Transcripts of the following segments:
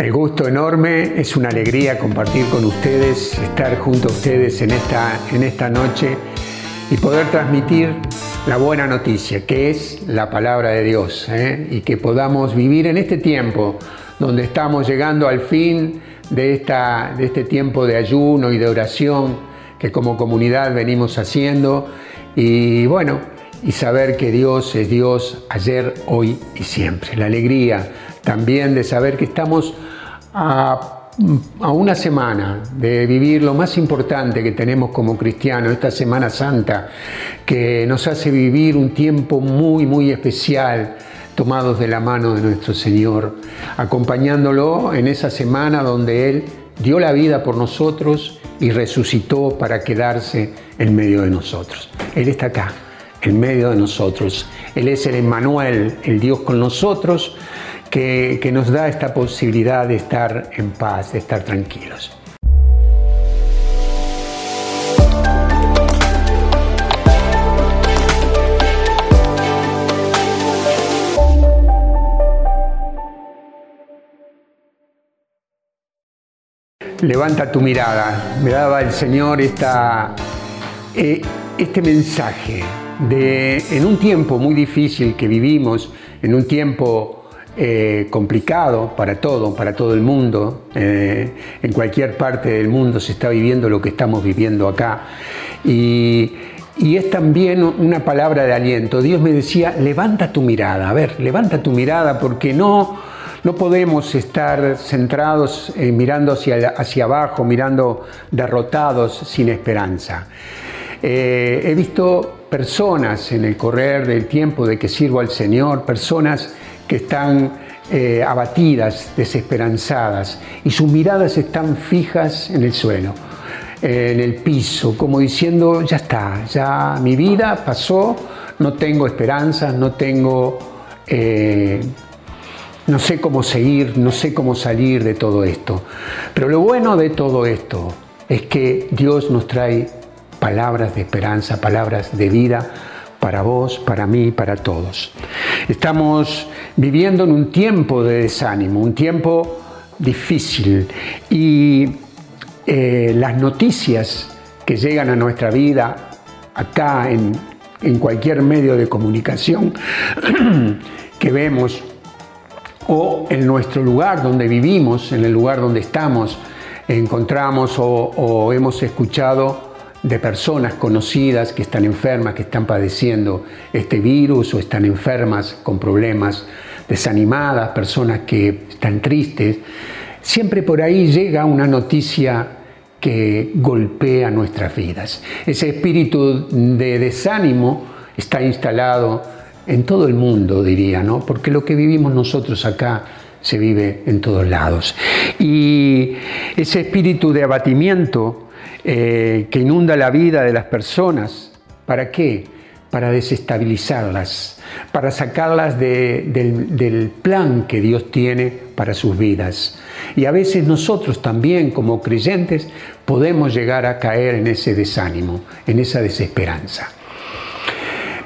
El gusto enorme, es una alegría compartir con ustedes, estar junto a ustedes en esta, en esta noche y poder transmitir la buena noticia, que es la palabra de Dios, ¿eh? y que podamos vivir en este tiempo donde estamos llegando al fin de, esta, de este tiempo de ayuno y de oración que como comunidad venimos haciendo y bueno, y saber que Dios es Dios ayer, hoy y siempre. La alegría también de saber que estamos a, una semana de vivir lo más importante que tenemos como cristianos, esta Semana Santa, que nos hace vivir un tiempo muy, muy especial tomados de la mano de nuestro Señor, acompañándolo en esa semana donde Él dio la vida por nosotros y resucitó para quedarse en medio de nosotros. Él está acá, en medio de nosotros. Él es el Emmanuel, el Dios con nosotros, que, nos da esta posibilidad de estar en paz, de estar tranquilos. Levanta tu mirada. Me daba el Señor esta, eh, este mensaje de en un tiempo muy difícil que vivimos, en un tiempo eh, complicado para todo, para todo el mundo. Eh, en cualquier parte del mundo se está viviendo lo que estamos viviendo acá. Y, es también una palabra de aliento. Dios me decía, levanta tu mirada, a ver, levanta tu mirada porque no, no podemos estar centrados eh, mirando hacia, hacia abajo, mirando derrotados sin esperanza. he visto personas en el correr del tiempo de que sirvo al Señor, personas que están eh, abatidas, desesperanzadas, y sus miradas están fijas en el suelo, en el piso, como diciendo, ya está, ya mi vida pasó, no tengo esperanza, no tengo... Eh, no sé cómo seguir, no sé cómo salir de todo esto. Pero lo bueno de todo esto es que Dios nos trae palabras de esperanza, palabras de vida para vos, para mí, para todos. Estamos viviendo en un tiempo de desánimo, un tiempo difícil y eh, las noticias que llegan a nuestra vida acá en, en cualquier medio de comunicación que vemos o en nuestro lugar donde vivimos, en el lugar donde estamos, encontramos o, o hemos escuchado de personas conocidas que están enfermas, que están padeciendo este virus o están enfermas con problemas, desanimadas, personas que están tristes. Siempre por ahí llega una noticia que golpea nuestras vidas. Ese espíritu de desánimo está instalado en todo el mundo, diría, ¿no? Porque lo que vivimos nosotros acá se vive en todos lados. Y ese espíritu de abatimiento eh, que inunda la vida de las personas. ¿Para qué? Para desestabilizarlas, para sacarlas del, plan que Dios tiene para sus vidas. Y a veces nosotros también como creyentes podemos llegar a caer en ese desánimo, en esa desesperanza.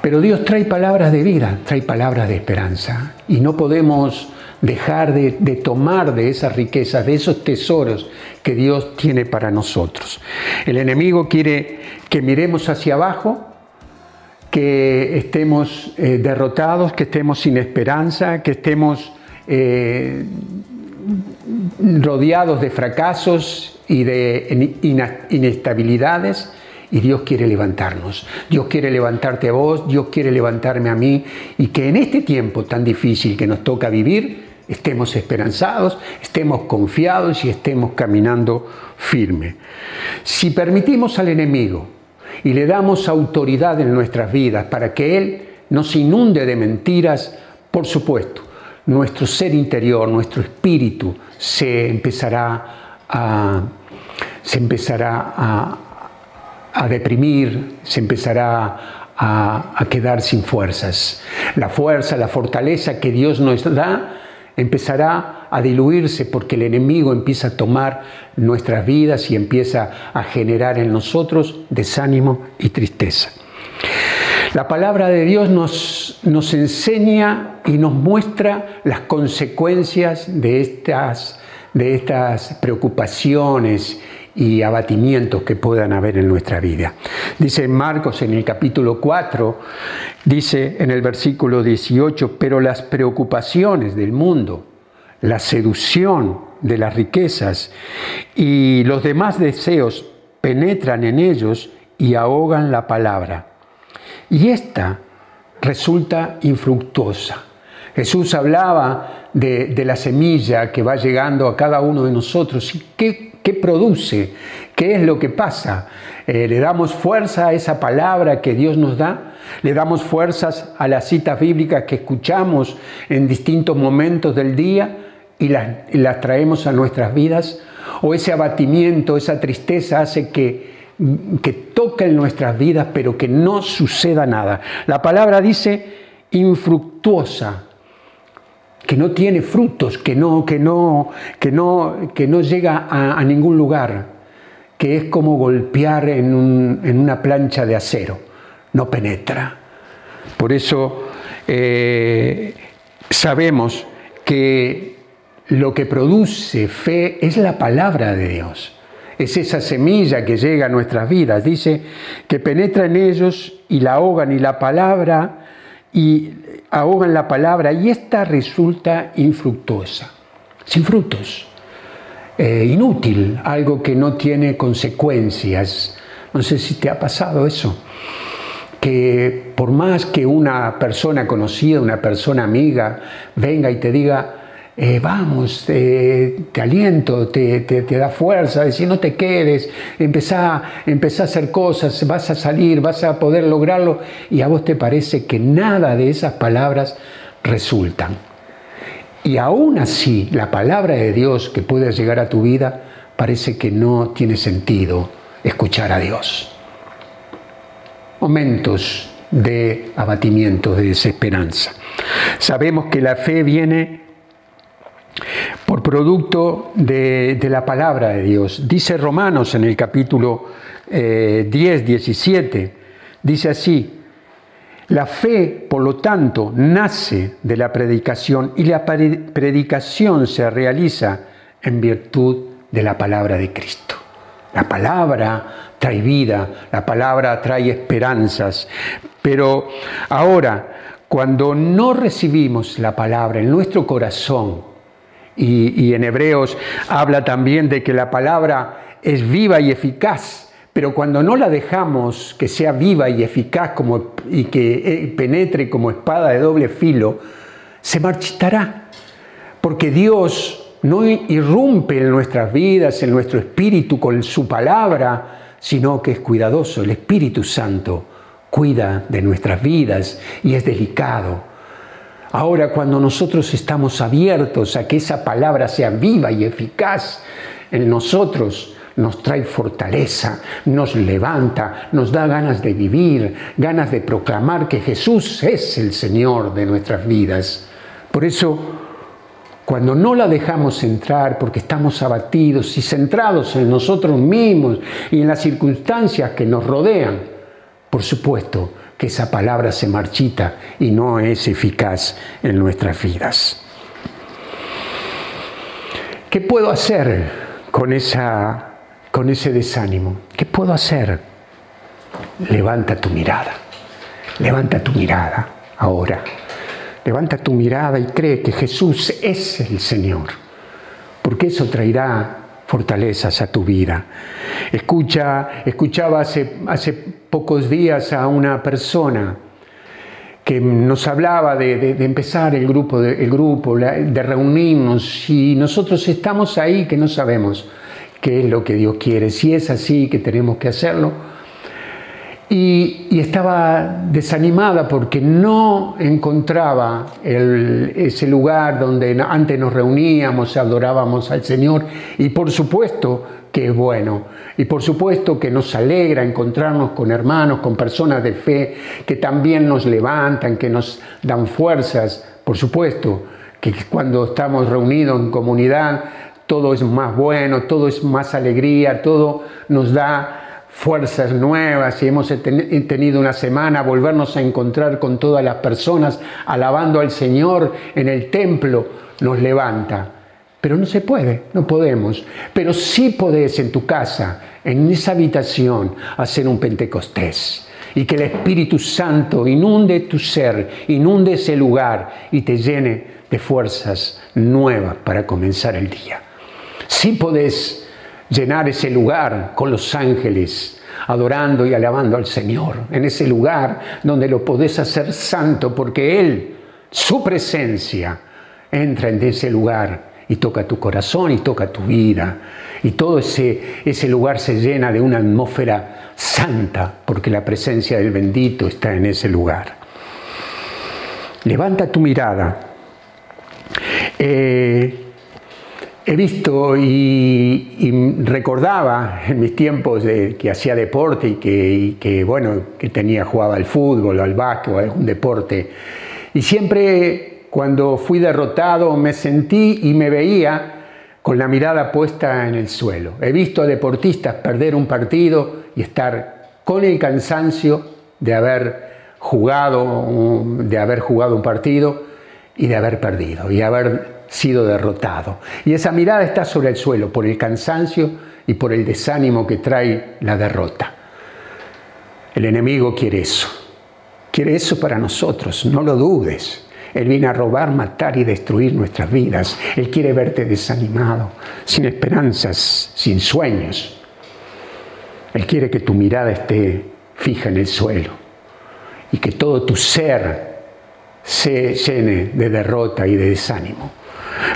Pero Dios trae palabras de vida, trae palabras de esperanza. Y no podemos dejar de, tomar de esas riquezas, de esos tesoros que Dios tiene para nosotros. El enemigo quiere que miremos hacia abajo, que estemos eh, derrotados, que estemos sin esperanza, que estemos eh, rodeados de fracasos y de inestabilidades. Y Dios quiere levantarnos. Dios quiere levantarte a vos, Dios quiere levantarme a mí. Y que en este tiempo tan difícil que nos toca vivir, estemos esperanzados, estemos confiados y estemos caminando firme. Si permitimos al enemigo y le damos autoridad en nuestras vidas para que Él nos inunde de mentiras, por supuesto, nuestro ser interior, nuestro espíritu se empezará a, se empezará a, deprimir, se empezará a, a quedar sin fuerzas. La fuerza, la fortaleza que Dios nos da, empezará a diluirse porque el enemigo empieza a tomar nuestras vidas y empieza a generar en nosotros desánimo y tristeza. La palabra de Dios nos, nos enseña y nos muestra las consecuencias de estas, de estas preocupaciones y abatimientos que puedan haber en nuestra vida. Dice Marcos en el capítulo 4, dice en el versículo 18, pero las preocupaciones del mundo, la seducción de las riquezas y los demás deseos penetran en ellos y ahogan la palabra. Y esta resulta infructuosa. Jesús hablaba de, la semilla que va llegando a cada uno de nosotros y qué, produce, qué es lo que pasa. Eh, le damos fuerza a esa palabra que Dios nos da, le damos fuerzas a las citas bíblicas que escuchamos en distintos momentos del día y las, traemos a nuestras vidas, o ese abatimiento, esa tristeza hace que que toque en nuestras vidas, pero que no suceda nada. La palabra dice infructuosa, que no tiene frutos, que no, que no, que no, que no llega a, ningún lugar, que es como golpear en, una plancha de acero, no penetra. Por eso eh, sabemos que lo que produce fe es la palabra de Dios. Es esa semilla que llega a nuestras vidas. Dice que penetra en ellos y la ahogan y la palabra y ahogan la palabra y esta resulta infructuosa, sin frutos, eh, inútil, algo que no tiene consecuencias. No sé si te ha pasado eso, que por más que una persona conocida, una persona amiga, venga y te diga, eh, vamos, te aliento, te, da fuerza, decir no te quedes, empezá, a hacer cosas, vas a salir, vas a poder lograrlo y a vos te parece que nada de esas palabras resultan. Y aún así, la palabra de Dios que puede llegar a tu vida parece que no tiene sentido escuchar a Dios. Momentos de abatimiento, de desesperanza. Sabemos que la fe viene por producto de, la palabra de Dios. Dice Romanos en el capítulo 10, eh, 17, dice así, la fe, por lo tanto, nace de la predicación y la predicación se realiza en virtud de la palabra de Cristo. La palabra trae vida, la palabra trae esperanzas, pero ahora, cuando no recibimos la palabra en nuestro corazón, y, en Hebreos habla también de que la palabra es viva y eficaz, pero cuando no la dejamos que sea viva y eficaz como, y que eh, penetre como espada de doble filo, se marchitará. Porque Dios no irrumpe en nuestras vidas, en nuestro espíritu con su palabra, sino que es cuidadoso. El Espíritu Santo cuida de nuestras vidas y es delicado Ahora cuando nosotros estamos abiertos a que esa palabra sea viva y eficaz en nosotros, nos trae fortaleza, nos levanta, nos da ganas de vivir, ganas de proclamar que Jesús es el Señor de nuestras vidas. Por eso, cuando no la dejamos entrar porque estamos abatidos y centrados en nosotros mismos y en las circunstancias que nos rodean, por supuesto, esa palabra se marchita y no es eficaz en nuestras vidas. ¿Qué puedo hacer con, esa, con ese desánimo? ¿Qué puedo hacer? Levanta tu mirada, levanta tu mirada ahora. Levanta tu mirada y cree que Jesús es el Señor, porque eso traerá fortalezas a tu vida. Escucha, escuchaba hace, hace pocos días a una persona que nos hablaba de, empezar el grupo, de, el grupo, de reunirnos y nosotros estamos ahí que no sabemos qué es lo que Dios quiere, si es así que tenemos que hacerlo y, estaba desanimada porque no encontraba ese lugar donde antes nos reuníamos, adorábamos al Señor. Y por supuesto que es bueno. Y por supuesto que nos alegra encontrarnos con hermanos, con personas de fe que también nos levantan, que nos dan fuerzas, por supuesto que cuando estamos reunidos en comunidad todo es más bueno, todo es más alegría, todo nos da fuerzas nuevas y hemos tenido una semana, volvernos a encontrar con todas las personas alabando al Señor en el templo, nos levanta. pero no se puede, no podemos. Pero sí podés en tu casa, en esa habitación, hacer un Pentecostés. Y que el Espíritu Santo inunde tu ser, inunde ese lugar y te llene de fuerzas nuevas para comenzar el día. Sí podés llenar ese lugar con los ángeles, adorando y alabando al Señor, en ese lugar donde lo podés hacer santo, porque Él, su presencia, entra en ese lugar y toca tu corazón y toca tu vida. Y todo ese, ese lugar se llena de una atmósfera santa porque la presencia del bendito está en ese lugar. Levanta tu mirada. Eh, he visto y, recordaba en mis tiempos de, que hacía deporte y que, que, bueno, que tenía, jugaba al fútbol, al básquet algún deporte. Y siempre cuando fui derrotado me sentí y me veía con la mirada puesta en el suelo. He visto a deportistas perder un partido y estar con el cansancio de haber jugado, de haber jugado un partido y de haber perdido y haber sido derrotado. Y esa mirada está sobre el suelo por el cansancio y por el desánimo que trae la derrota. El enemigo quiere eso. Quiere eso para nosotros, no lo dudes. Él viene a robar, matar y destruir nuestras vidas. Él quiere verte desanimado, sin esperanzas, sin sueños. Él quiere que tu mirada esté fija en el suelo y que todo tu ser se llene de derrota y de desánimo.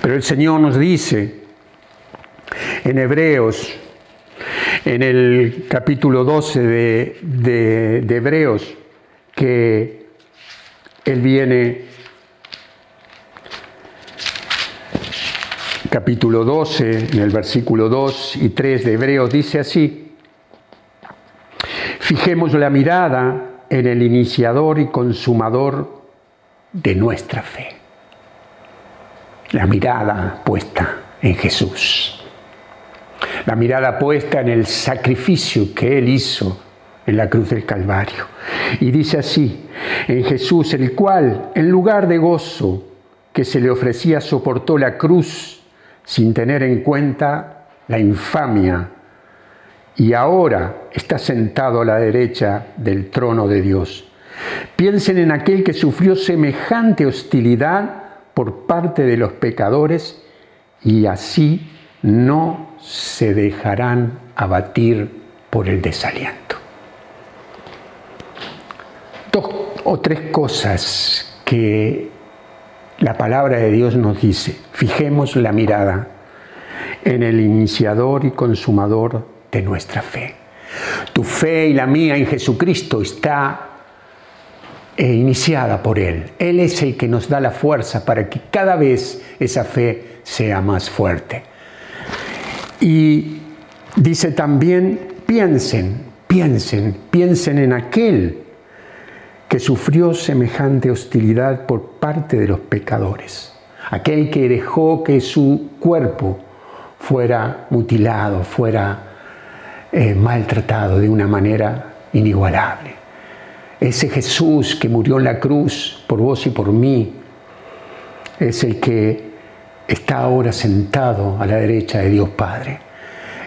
Pero el Señor nos dice en Hebreos, en el capítulo 12 de, de Hebreos, que Él viene capítulo 12, en el versículo 2 y 3 de Hebreos, dice así, fijemos la mirada en el iniciador y consumador de nuestra fe. La mirada puesta en Jesús. La mirada puesta en el sacrificio que Él hizo en la cruz del Calvario. Y dice así, en Jesús, el cual, en lugar de gozo que se le ofrecía, soportó la cruz sin tener en cuenta la infamia y ahora está sentado a la derecha del trono de Dios. Piensen en aquel que sufrió semejante hostilidad por parte de los pecadores y así no se dejarán abatir por el desaliento. Dos o tres cosas que la palabra de Dios nos dice, fijemos la mirada en el iniciador y consumador de nuestra fe. Tu fe y la mía en Jesucristo está eh, iniciada por Él. Él es el que nos da la fuerza para que cada vez esa fe sea más fuerte. Y dice también, piensen, piensen, piensen en aquel que sufrió semejante hostilidad por parte de los pecadores, aquel que dejó que su cuerpo fuera mutilado, fuera eh, maltratado de una manera inigualable. Ese Jesús que murió en la cruz por vos y por mí, es el que está ahora sentado a la derecha de Dios Padre.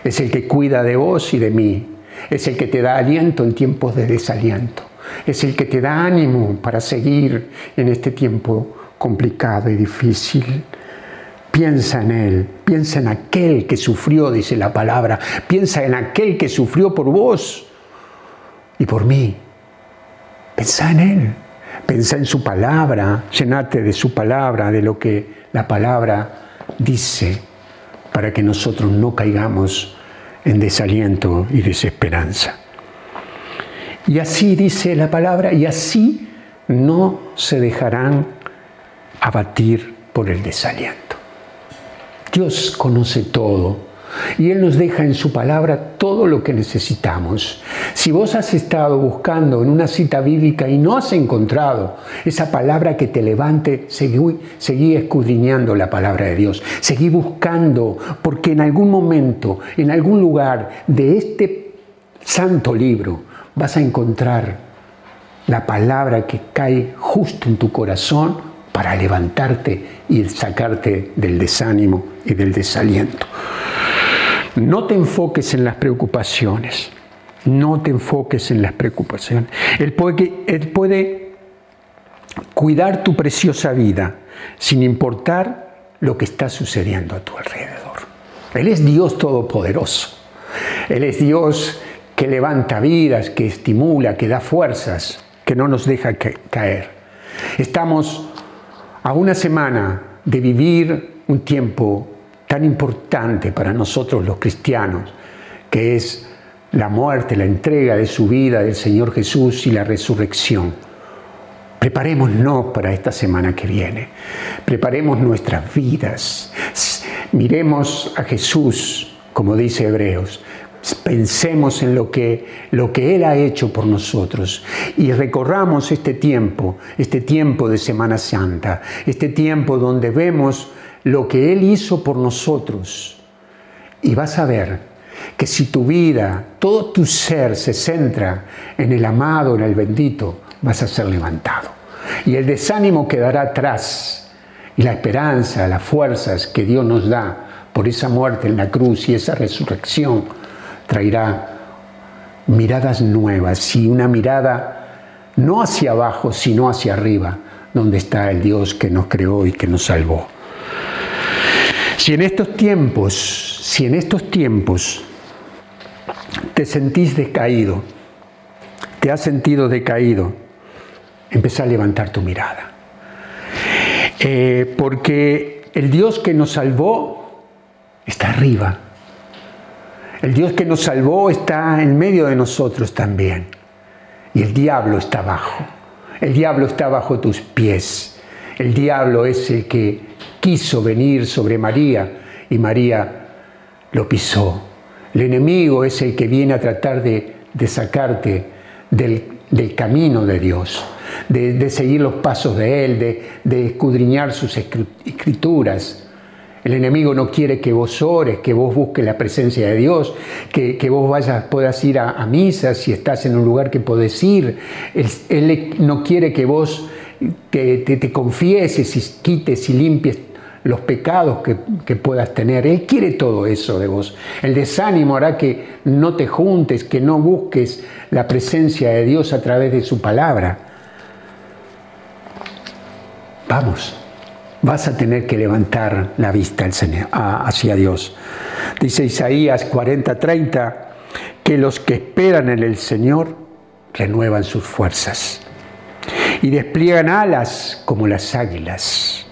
Es el que cuida de vos y de mí. Es el que te da aliento en tiempos de desaliento es el que te da ánimo para seguir en este tiempo complicado y difícil. Piensa en Él, piensa en aquel que sufrió, dice la palabra, piensa en aquel que sufrió por vos y por mí. Piensa en Él, piensa en su palabra, llenate de su palabra, de lo que la palabra dice, para que nosotros no caigamos en desaliento y desesperanza. Y así dice la palabra, y así no se dejarán abatir por el desaliento. Dios conoce todo y Él nos deja en su palabra todo lo que necesitamos. Si vos has estado buscando en una cita bíblica y no has encontrado esa palabra que te levante, seguí, escudriñando la palabra de Dios. Seguí buscando, porque en algún momento, en algún lugar de este santo libro, vas a encontrar la palabra que cae justo en tu corazón para levantarte y sacarte del desánimo y del desaliento. No te enfoques en las preocupaciones. No te enfoques en las preocupaciones. Él puede, cuidar tu preciosa vida sin importar lo que está sucediendo a tu alrededor. Él es Dios todopoderoso. Él es Dios que levanta vidas, que estimula, que da fuerzas, que no nos deja caer. Estamos a una semana de vivir un tiempo tan importante para nosotros los cristianos, que es la muerte, la entrega de su vida del Señor Jesús y la resurrección. Preparémonos para esta semana que viene. Preparemos nuestras vidas. Miremos a Jesús, como dice Hebreos. Pensemos en lo que, lo que Él ha hecho por nosotros y recorramos este tiempo, este tiempo de Semana Santa, este tiempo donde vemos lo que Él hizo por nosotros. Y vas a ver que si tu vida, todo tu ser se centra en el amado, en el bendito, vas a ser levantado. Y el desánimo quedará atrás. Y la esperanza, las fuerzas que Dios nos da por esa muerte en la cruz y esa resurrección traerá miradas nuevas y una mirada no hacia abajo, sino hacia arriba, donde está el Dios que nos creó y que nos salvó. Si en estos tiempos, si en estos tiempos te sentís decaído, te has sentido decaído, empieza a levantar tu mirada. Eh, porque el Dios que nos salvó está arriba. El Dios que nos salvó está en medio de nosotros también. Y el diablo está abajo. El diablo está bajo tus pies. El diablo es el que quiso venir sobre María y María lo pisó. El enemigo es el que viene a tratar de, sacarte del camino de Dios de, seguir los pasos de Él, de, escudriñar sus escrituras. El enemigo no quiere que vos ores, que vos busques la presencia de Dios, que, vos vayas, puedas ir a, misa si estás en un lugar que podés ir. Él, no quiere que vos te, te, confieses y quites y limpies los pecados que, que, puedas tener. Él quiere todo eso de vos. El desánimo hará que no te juntes, que no busques la presencia de Dios a través de su palabra. Vamos, vas a tener que levantar la vista hacia Dios. Dice Isaías 40:30 que los que esperan en el Señor renuevan sus fuerzas y despliegan alas como las águilas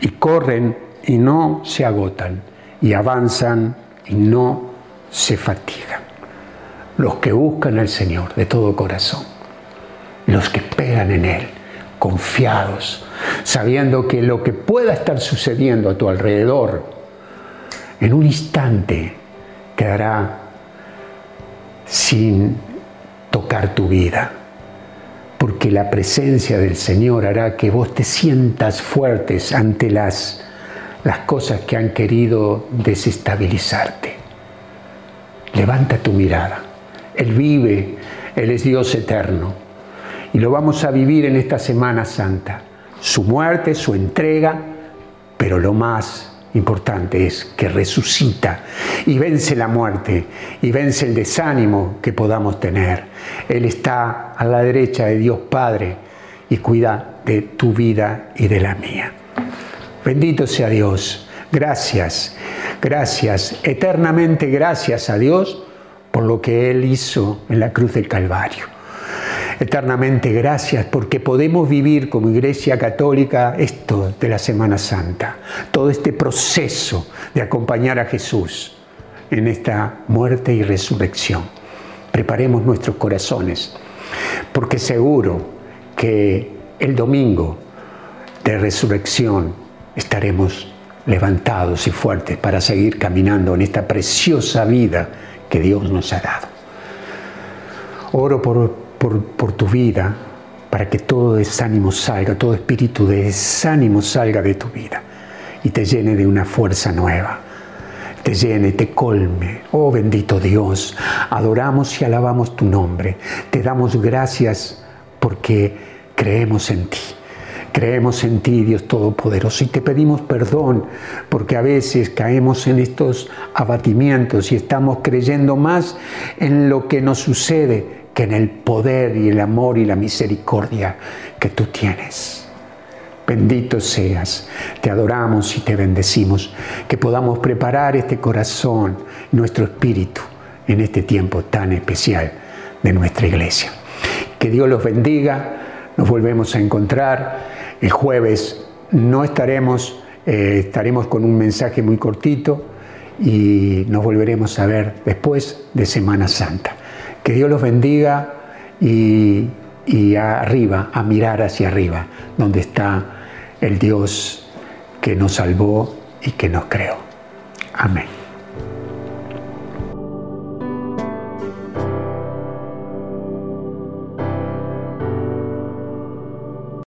y corren y no se agotan y avanzan y no se fatigan. Los que buscan al Señor de todo corazón, los que esperan en Él, confiados, sabiendo que lo que pueda estar sucediendo a tu alrededor en un instante quedará sin tocar tu vida, porque la presencia del Señor hará que vos te sientas fuertes ante las, las cosas que han querido desestabilizarte. Levanta tu mirada. Él vive, Él es Dios eterno. Y lo vamos a vivir en esta Semana Santa su muerte, su entrega, pero lo más importante es que resucita y vence la muerte y vence el desánimo que podamos tener. Él está a la derecha de Dios Padre y cuida de tu vida y de la mía. Bendito sea Dios. Gracias, gracias, eternamente gracias a Dios por lo que Él hizo en la cruz del Calvario eternamente gracias porque podemos vivir como Iglesia Católica esto de la Semana Santa, todo este proceso de acompañar a Jesús en esta muerte y resurrección. Preparemos nuestros corazones, porque seguro que el domingo de resurrección estaremos levantados y fuertes para seguir caminando en esta preciosa vida que Dios nos ha dado. Oro por por, tu vida, para que todo desánimo salga, todo espíritu de desánimo salga de tu vida y te llene de una fuerza nueva, te llene, te colme. Oh bendito Dios, adoramos y alabamos tu nombre, te damos gracias porque creemos en ti. Creemos en ti, Dios Todopoderoso, y te pedimos perdón porque a veces caemos en estos abatimientos y estamos creyendo más en lo que nos sucede que en el poder y el amor y la misericordia que tú tienes. Bendito seas, te adoramos y te bendecimos, que podamos preparar este corazón, nuestro espíritu, en este tiempo tan especial de nuestra iglesia. Que Dios los bendiga, nos volvemos a encontrar el jueves no estaremos, eh, estaremos con un mensaje muy cortito y nos volveremos a ver después de Semana Santa. Que Dios los bendiga y, y arriba, a mirar hacia arriba, donde está el Dios que nos salvó y que nos creó. Amén.